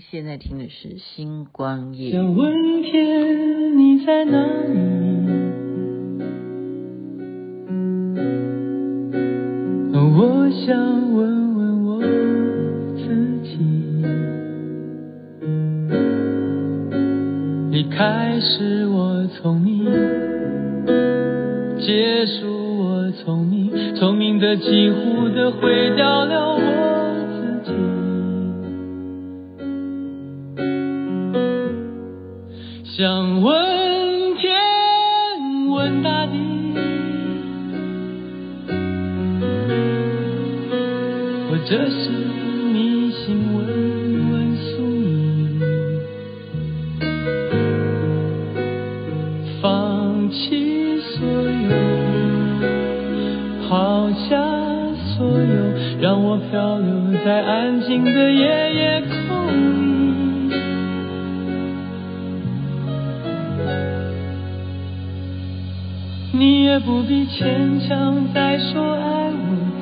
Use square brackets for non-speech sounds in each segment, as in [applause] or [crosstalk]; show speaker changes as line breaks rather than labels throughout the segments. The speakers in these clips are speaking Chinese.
现在听的是《星光夜》。
想问天，你在哪里？我想问问我自己。离开始我聪明，结束我聪明，聪明的几乎的毁掉了这是迷信问问宿命，放弃所有，抛下所有，让我漂流在安静的夜夜空。你也不必牵强再说爱我，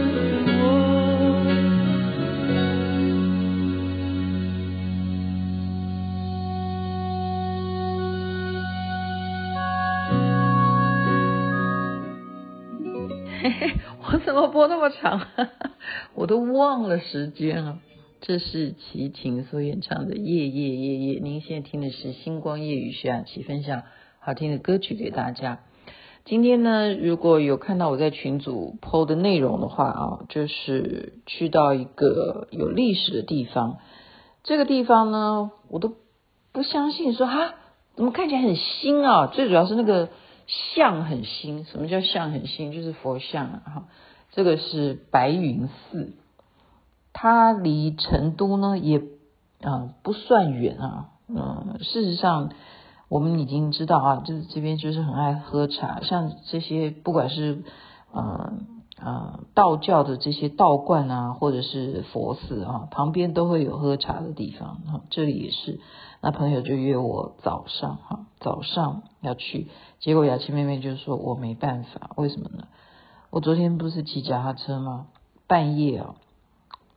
的我。
我怎么播那么长？[laughs] 我都忘了时间了。这是齐秦所演唱的《夜夜夜夜》。您现在听的是《星光夜雨》，徐雅琪分享好听的歌曲给大家。今天呢，如果有看到我在群组 PO 的内容的话啊，就是去到一个有历史的地方。这个地方呢，我都不相信说，说啊，怎么看起来很新啊？最主要是那个。像很新，什么叫像很新？就是佛像啊！哈，这个是白云寺，它离成都呢也啊、不算远啊。嗯、事实上我们已经知道啊，就是这边就是很爱喝茶，像这些不管是呃呃道教的这些道观啊，或者是佛寺啊，旁边都会有喝茶的地方啊。这里也是，那朋友就约我早上哈，早上要去。结果雅琪妹妹就说：“我没办法，为什么呢？我昨天不是骑脚踏车吗？半夜啊，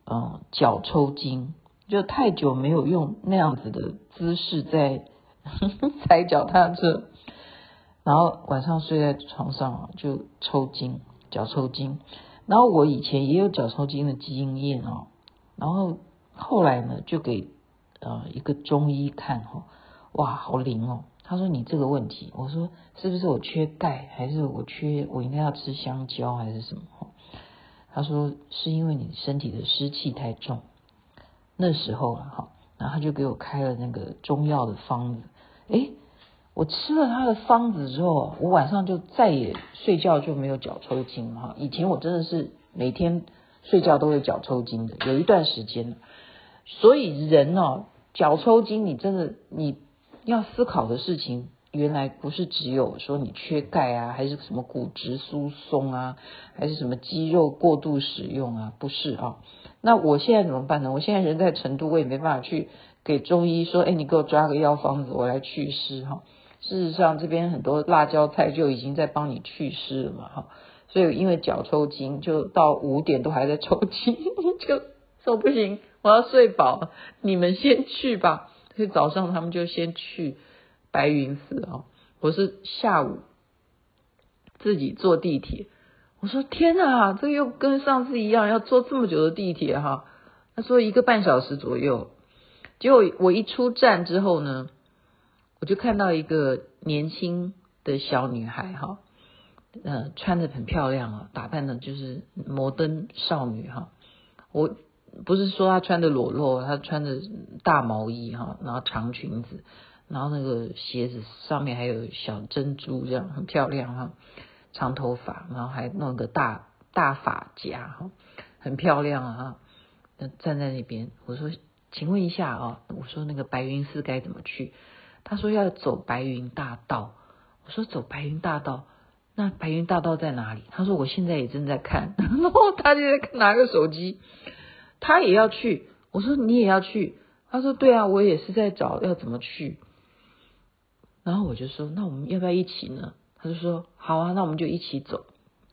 嗯，脚抽筋，就太久没有用那样子的姿势在 [laughs] 踩脚踏车，然后晚上睡在床上啊，就抽筋，脚抽筋。然后我以前也有脚抽筋的经验哦，然后后来呢，就给呃一个中医看哈，哇，好灵哦。”他说：“你这个问题，我说是不是我缺钙，还是我缺我应该要吃香蕉，还是什么？”他说：“是因为你身体的湿气太重。”那时候了哈，然后他就给我开了那个中药的方子。诶，我吃了他的方子之后，我晚上就再也睡觉就没有脚抽筋哈。以前我真的是每天睡觉都会脚抽筋的，有一段时间。所以人哦，脚抽筋，你真的你。要思考的事情，原来不是只有说你缺钙啊，还是什么骨质疏松啊，还是什么肌肉过度使用啊？不是啊。那我现在怎么办呢？我现在人在成都，我也没办法去给中医说，哎，你给我抓个药方子，我来祛湿哈。事实上，这边很多辣椒菜就已经在帮你祛湿了嘛哈。所以因为脚抽筋，就到五点都还在抽筋，[laughs] 就说不行，我要睡饱，你们先去吧。所以早上他们就先去白云寺啊，我是下午自己坐地铁。我说天哪，这又跟上次一样，要坐这么久的地铁哈。他说一个半小时左右。结果我一出站之后呢，我就看到一个年轻的小女孩哈，呃，穿的很漂亮啊，打扮的就是摩登少女哈。我。不是说她穿的裸露，她穿的大毛衣哈，然后长裙子，然后那个鞋子上面还有小珍珠，这样很漂亮哈。长头发，然后还弄个大大发夹哈，很漂亮啊。那站在那边，我说，请问一下啊，我说那个白云寺该怎么去？他说要走白云大道。我说走白云大道，那白云大道在哪里？他说我现在也正在看，然 [laughs] 后他就在拿个手机，他也要去。我说你也要去？他说对啊，我也是在找要怎么去。然后我就说那我们要不要一起呢？他就说好啊，那我们就一起走。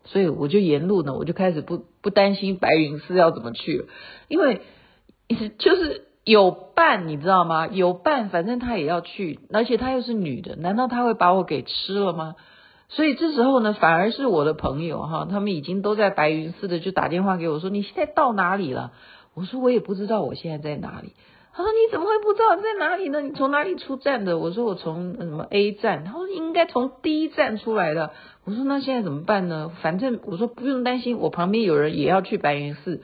所以我就沿路呢，我就开始不不担心白云寺要怎么去了，因为就是有伴，你知道吗？有伴，反正他也要去，而且他又是女的，难道他会把我给吃了吗？所以这时候呢，反而是我的朋友哈，他们已经都在白云寺的，就打电话给我说：“你现在到哪里了？”我说：“我也不知道我现在在哪里。”他说：“你怎么会不知道你在哪里呢？你从哪里出站的？”我说：“我从什么 A 站。”他说：“应该从 D 站出来的。”我说：“那现在怎么办呢？反正我说不用担心，我旁边有人也要去白云寺，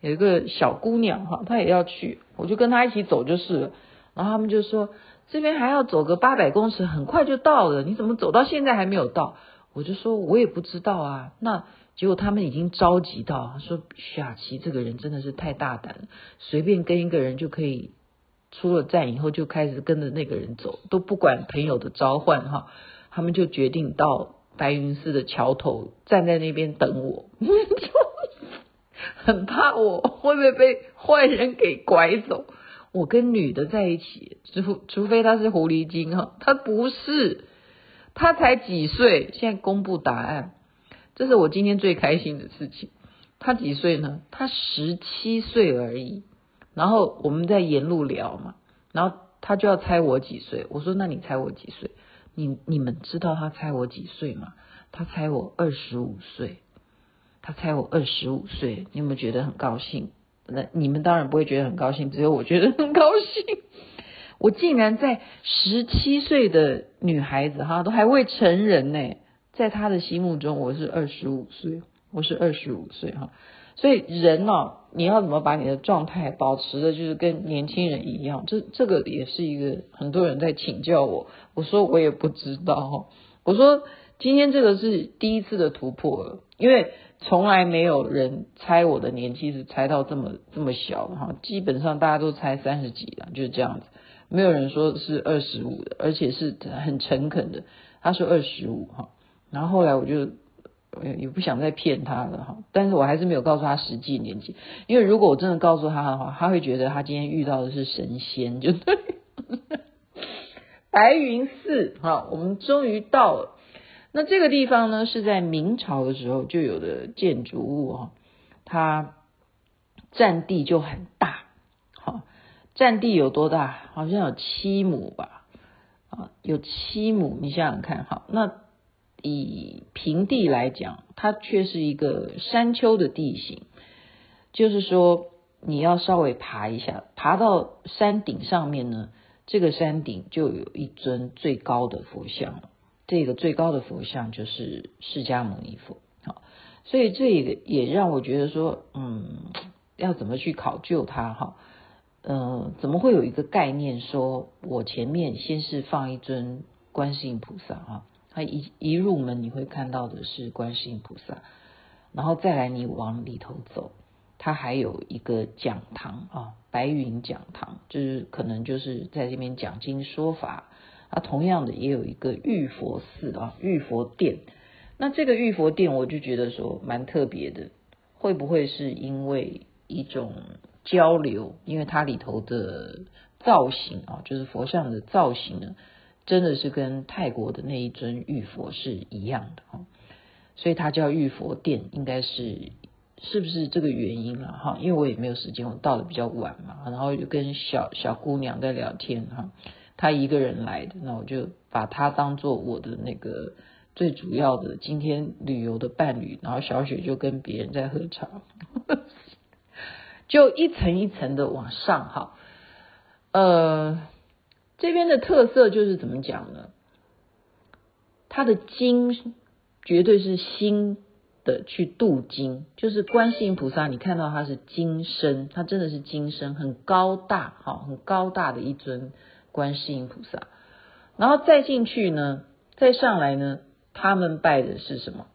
有一个小姑娘哈，她也要去，我就跟她一起走就是了。”然后他们就说：“这边还要走个八百公尺，很快就到了。你怎么走到现在还没有到？”我就说：“我也不知道啊。”那。结果他们已经着急到说：“徐雅琪这个人真的是太大胆了，随便跟一个人就可以出了站以后就开始跟着那个人走，都不管朋友的召唤哈。”他们就决定到白云寺的桥头站在那边等我，[laughs] 很怕我会不会被坏人给拐走。我跟女的在一起，除除非她是狐狸精哈，她不是，她才几岁，现在公布答案。这是我今天最开心的事情。他几岁呢？他十七岁而已。然后我们在沿路聊嘛，然后他就要猜我几岁。我说：“那你猜我几岁？”你你们知道他猜我几岁吗？他猜我二十五岁。他猜我二十五岁。你有没有觉得很高兴？那你们当然不会觉得很高兴，只有我觉得很高兴。[laughs] 我竟然在十七岁的女孩子哈，都还未成人呢。在他的心目中，我是二十五岁，我是二十五岁哈，所以人哦，你要怎么把你的状态保持的，就是跟年轻人一样，这这个也是一个很多人在请教我，我说我也不知道，我说今天这个是第一次的突破了，因为从来没有人猜我的年纪是猜到这么这么小哈，基本上大家都猜三十几了，就是这样子，没有人说是二十五的，而且是很诚恳的，他说二十五哈。然后后来我就也不想再骗他了哈，但是我还是没有告诉他实际年纪，因为如果我真的告诉他的话，他会觉得他今天遇到的是神仙，就对。[laughs] 白云寺哈，我们终于到了。那这个地方呢，是在明朝的时候就有的建筑物哈，它占地就很大，哈，占地有多大？好像有七亩吧，啊，有七亩，你想想看，哈，那。以平地来讲，它却是一个山丘的地形，就是说你要稍微爬一下，爬到山顶上面呢，这个山顶就有一尊最高的佛像，这个最高的佛像就是释迦牟尼佛。好，所以这个也让我觉得说，嗯，要怎么去考究它哈？嗯，怎么会有一个概念说，我前面先是放一尊观世音菩萨哈？他一一入门，你会看到的是观世音菩萨，然后再来你往里头走，它还有一个讲堂啊，白云讲堂，就是可能就是在这边讲经说法。它，同样的也有一个玉佛寺啊，玉佛殿。那这个玉佛殿，我就觉得说蛮特别的，会不会是因为一种交流？因为它里头的造型啊，就是佛像的造型呢。真的是跟泰国的那一尊玉佛是一样的哈，所以它叫玉佛殿，应该是是不是这个原因了哈？因为我也没有时间，我到的比较晚嘛，然后就跟小小姑娘在聊天哈，他一个人来的，那我就把他当做我的那个最主要的今天旅游的伴侣，然后小雪就跟别人在喝茶，[laughs] 就一层一层的往上哈，呃。这边的特色就是怎么讲呢？它的金绝对是新的去度经，就是观世音菩萨，你看到它是金身，它真的是金身，很高大，哈，很高大的一尊观世音菩萨。然后再进去呢，再上来呢，他们拜的是什么？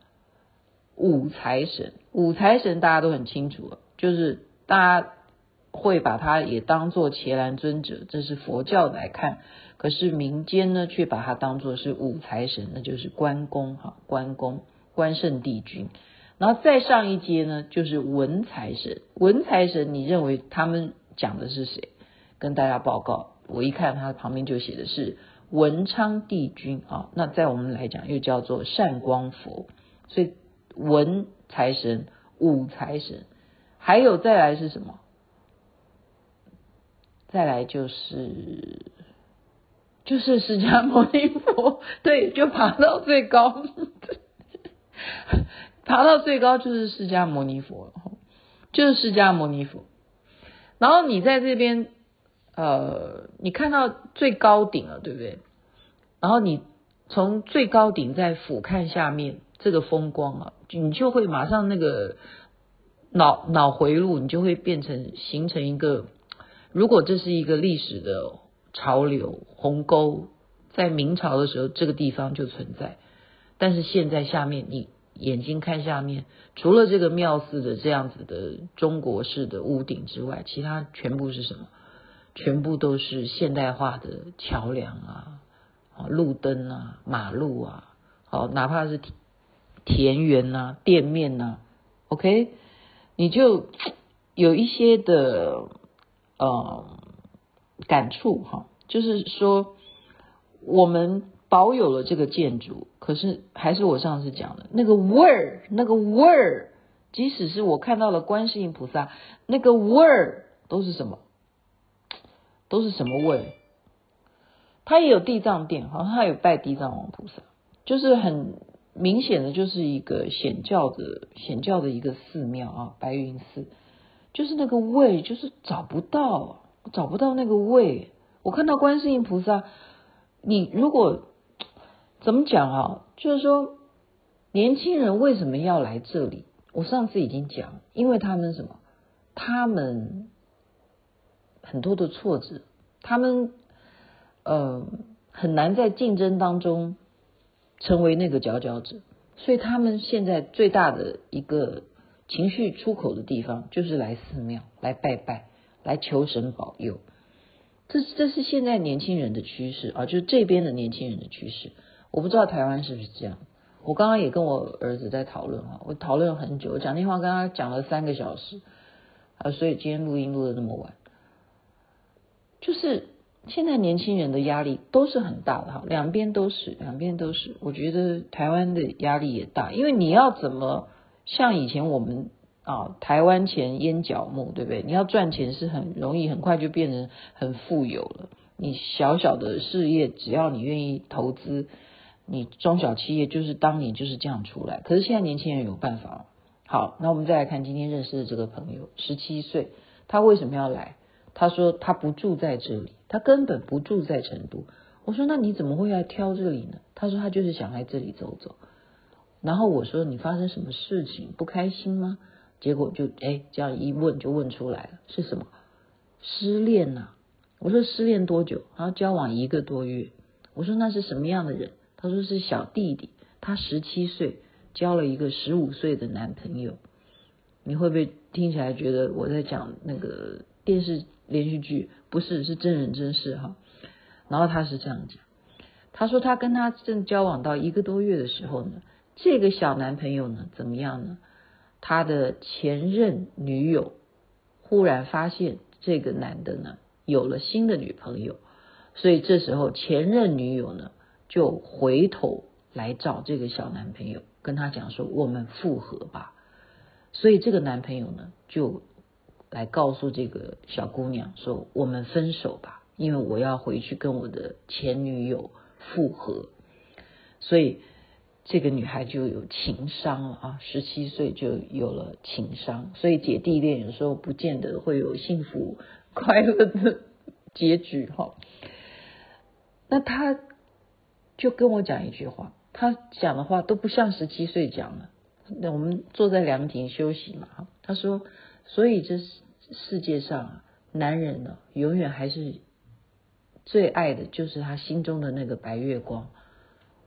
五财神，五财神大家都很清楚了，就是大家会把它也当做伽蓝尊者，这是佛教来看。可是民间呢，却把它当作是武财神，那就是关公哈，关公关圣帝君。然后再上一阶呢，就是文财神。文财神，你认为他们讲的是谁？跟大家报告，我一看他旁边就写的是文昌帝君啊。那在我们来讲，又叫做善光佛。所以文财神、武财神，还有再来是什么？再来就是。就是释迦牟尼佛，[laughs] 对，就爬到最高，[laughs] 爬到最高就是释迦牟尼佛，就是释迦牟尼佛。然后你在这边，呃，你看到最高顶了，对不对？然后你从最高顶再俯瞰下面这个风光啊，你就会马上那个脑脑回路，你就会变成形成一个，如果这是一个历史的。潮流鸿沟，在明朝的时候，这个地方就存在。但是现在下面，你眼睛看下面，除了这个庙寺的这样子的中国式的屋顶之外，其他全部是什么？全部都是现代化的桥梁啊，路灯啊，马路啊，好，哪怕是田园呐、店面呐，OK，你就有一些的，呃。感触哈，就是说我们保有了这个建筑，可是还是我上次讲的那个味儿，那个味儿，即使是我看到了观世音菩萨，那个味儿都是什么？都是什么味儿？他也有地藏殿，好像他有拜地藏王菩萨，就是很明显的，就是一个显教的显教的一个寺庙啊，白云寺，就是那个味，就是找不到。找不到那个味，我看到观世音菩萨，你如果怎么讲啊？就是说，年轻人为什么要来这里？我上次已经讲，因为他们什么？他们很多的挫折，他们呃很难在竞争当中成为那个佼佼者，所以他们现在最大的一个情绪出口的地方，就是来寺庙来拜拜。来求神保佑，这这是现在年轻人的趋势啊，就是这边的年轻人的趋势。我不知道台湾是不是这样。我刚刚也跟我儿子在讨论啊，我讨论了很久，我讲电话跟他讲了三个小时啊，所以今天录音录的那么晚。就是现在年轻人的压力都是很大的哈，两边都是，两边都是。我觉得台湾的压力也大，因为你要怎么像以前我们。啊，台湾钱烟脚木，对不对？你要赚钱是很容易，很快就变成很富有了。你小小的事业，只要你愿意投资，你中小企业就是当年就是这样出来。可是现在年轻人有办法。好，那我们再来看今天认识的这个朋友，十七岁，他为什么要来？他说他不住在这里，他根本不住在成都。我说那你怎么会来挑这里呢？他说他就是想来这里走走。然后我说你发生什么事情，不开心吗？结果就哎，这样一问就问出来了，是什么？失恋呐、我说失恋多久？然后交往一个多月。我说那是什么样的人？他说是小弟弟，他十七岁交了一个十五岁的男朋友。你会不会听起来觉得我在讲那个电视连续剧？不是，是真人真事哈。然后他是这样讲，他说他跟他正交往到一个多月的时候呢，这个小男朋友呢怎么样呢？他的前任女友忽然发现这个男的呢有了新的女朋友，所以这时候前任女友呢就回头来找这个小男朋友，跟他讲说：“我们复合吧。”所以这个男朋友呢就来告诉这个小姑娘说：“我们分手吧，因为我要回去跟我的前女友复合。”所以。这个女孩就有情商了啊，十七岁就有了情商，所以姐弟恋有时候不见得会有幸福快乐的结局哈。那他就跟我讲一句话，他讲的话都不像十七岁讲的。那我们坐在凉亭休息嘛，他说，所以这世世界上，男人呢，永远还是最爱的就是他心中的那个白月光。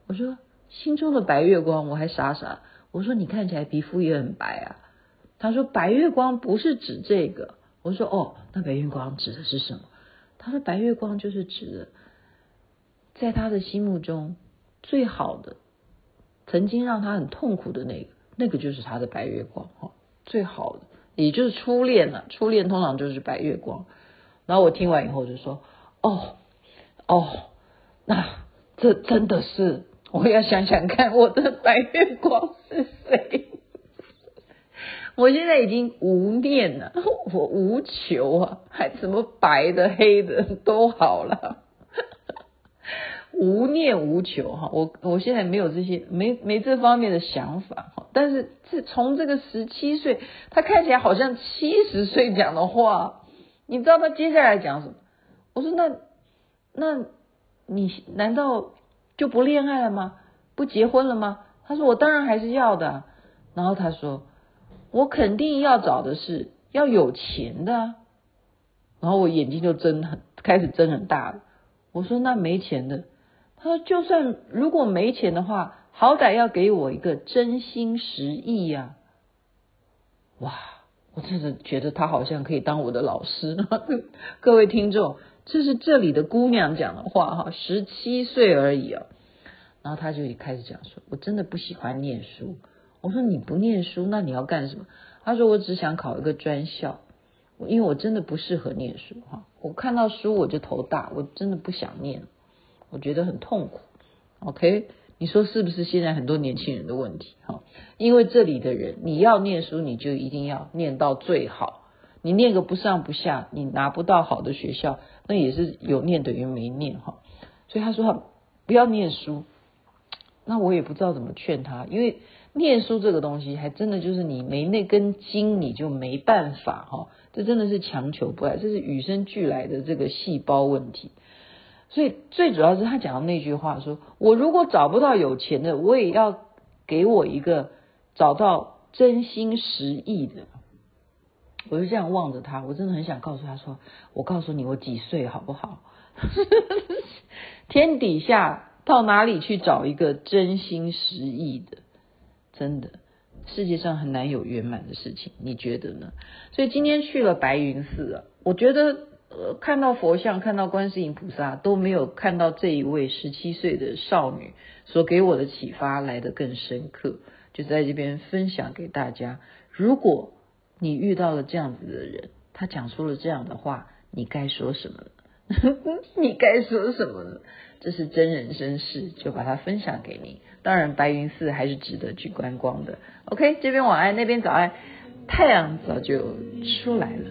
我说。心中的白月光，我还傻傻。我说你看起来皮肤也很白啊。他说白月光不是指这个。我说哦，那白月光指的是什么？他说白月光就是指的，在他的心目中最好的，曾经让他很痛苦的那个，那个就是他的白月光哈，最好的，也就是初恋了。初恋通常就是白月光。然后我听完以后就说，哦哦，那这真的是，我要想想看，我的白月光是谁？我现在已经无念了，我无求啊，还什么白的黑的都好了，无念无求哈，我我现在没有这些，没没这方面的想法哈。但是自从这个十七岁，他看起来好像七十岁讲的话，你知道他接下来讲什么？我说那那你难道就不恋爱了吗？不结婚了吗？他说我当然还是要的。然后他说。我肯定要找的是要有钱的，然后我眼睛就睁很开始睁很大了。我说那没钱的，他说就算如果没钱的话，好歹要给我一个真心实意呀。哇，我真的觉得他好像可以当我的老师。[laughs] 各位听众，这是这里的姑娘讲的话哈，十七岁而已啊。然后他就开始讲说，我真的不喜欢念书。我说你不念书，那你要干什么？他说我只想考一个专校，因为我真的不适合念书哈。我看到书我就头大，我真的不想念，我觉得很痛苦。OK，你说是不是现在很多年轻人的问题哈？因为这里的人，你要念书，你就一定要念到最好。你念个不上不下，你拿不到好的学校，那也是有念等于没念哈。所以他说他不要念书，那我也不知道怎么劝他，因为。念书这个东西，还真的就是你没那根筋，你就没办法哈。这真的是强求不来，这是与生俱来的这个细胞问题。所以最主要是他讲的那句话说：“我如果找不到有钱的，我也要给我一个找到真心实意的。”我就这样望着他，我真的很想告诉他说：“我告诉你，我几岁好不好？[laughs] 天底下到哪里去找一个真心实意的？”真的，世界上很难有圆满的事情，你觉得呢？所以今天去了白云寺啊，我觉得呃，看到佛像，看到观世音菩萨，都没有看到这一位十七岁的少女所给我的启发来得更深刻。就在这边分享给大家，如果你遇到了这样子的人，他讲出了这样的话，你该说什么呢？[laughs] 你该说什么呢？这是真人真事，就把它分享给你。当然，白云寺还是值得去观光的。OK，这边晚安，那边早安，太阳早就出来了。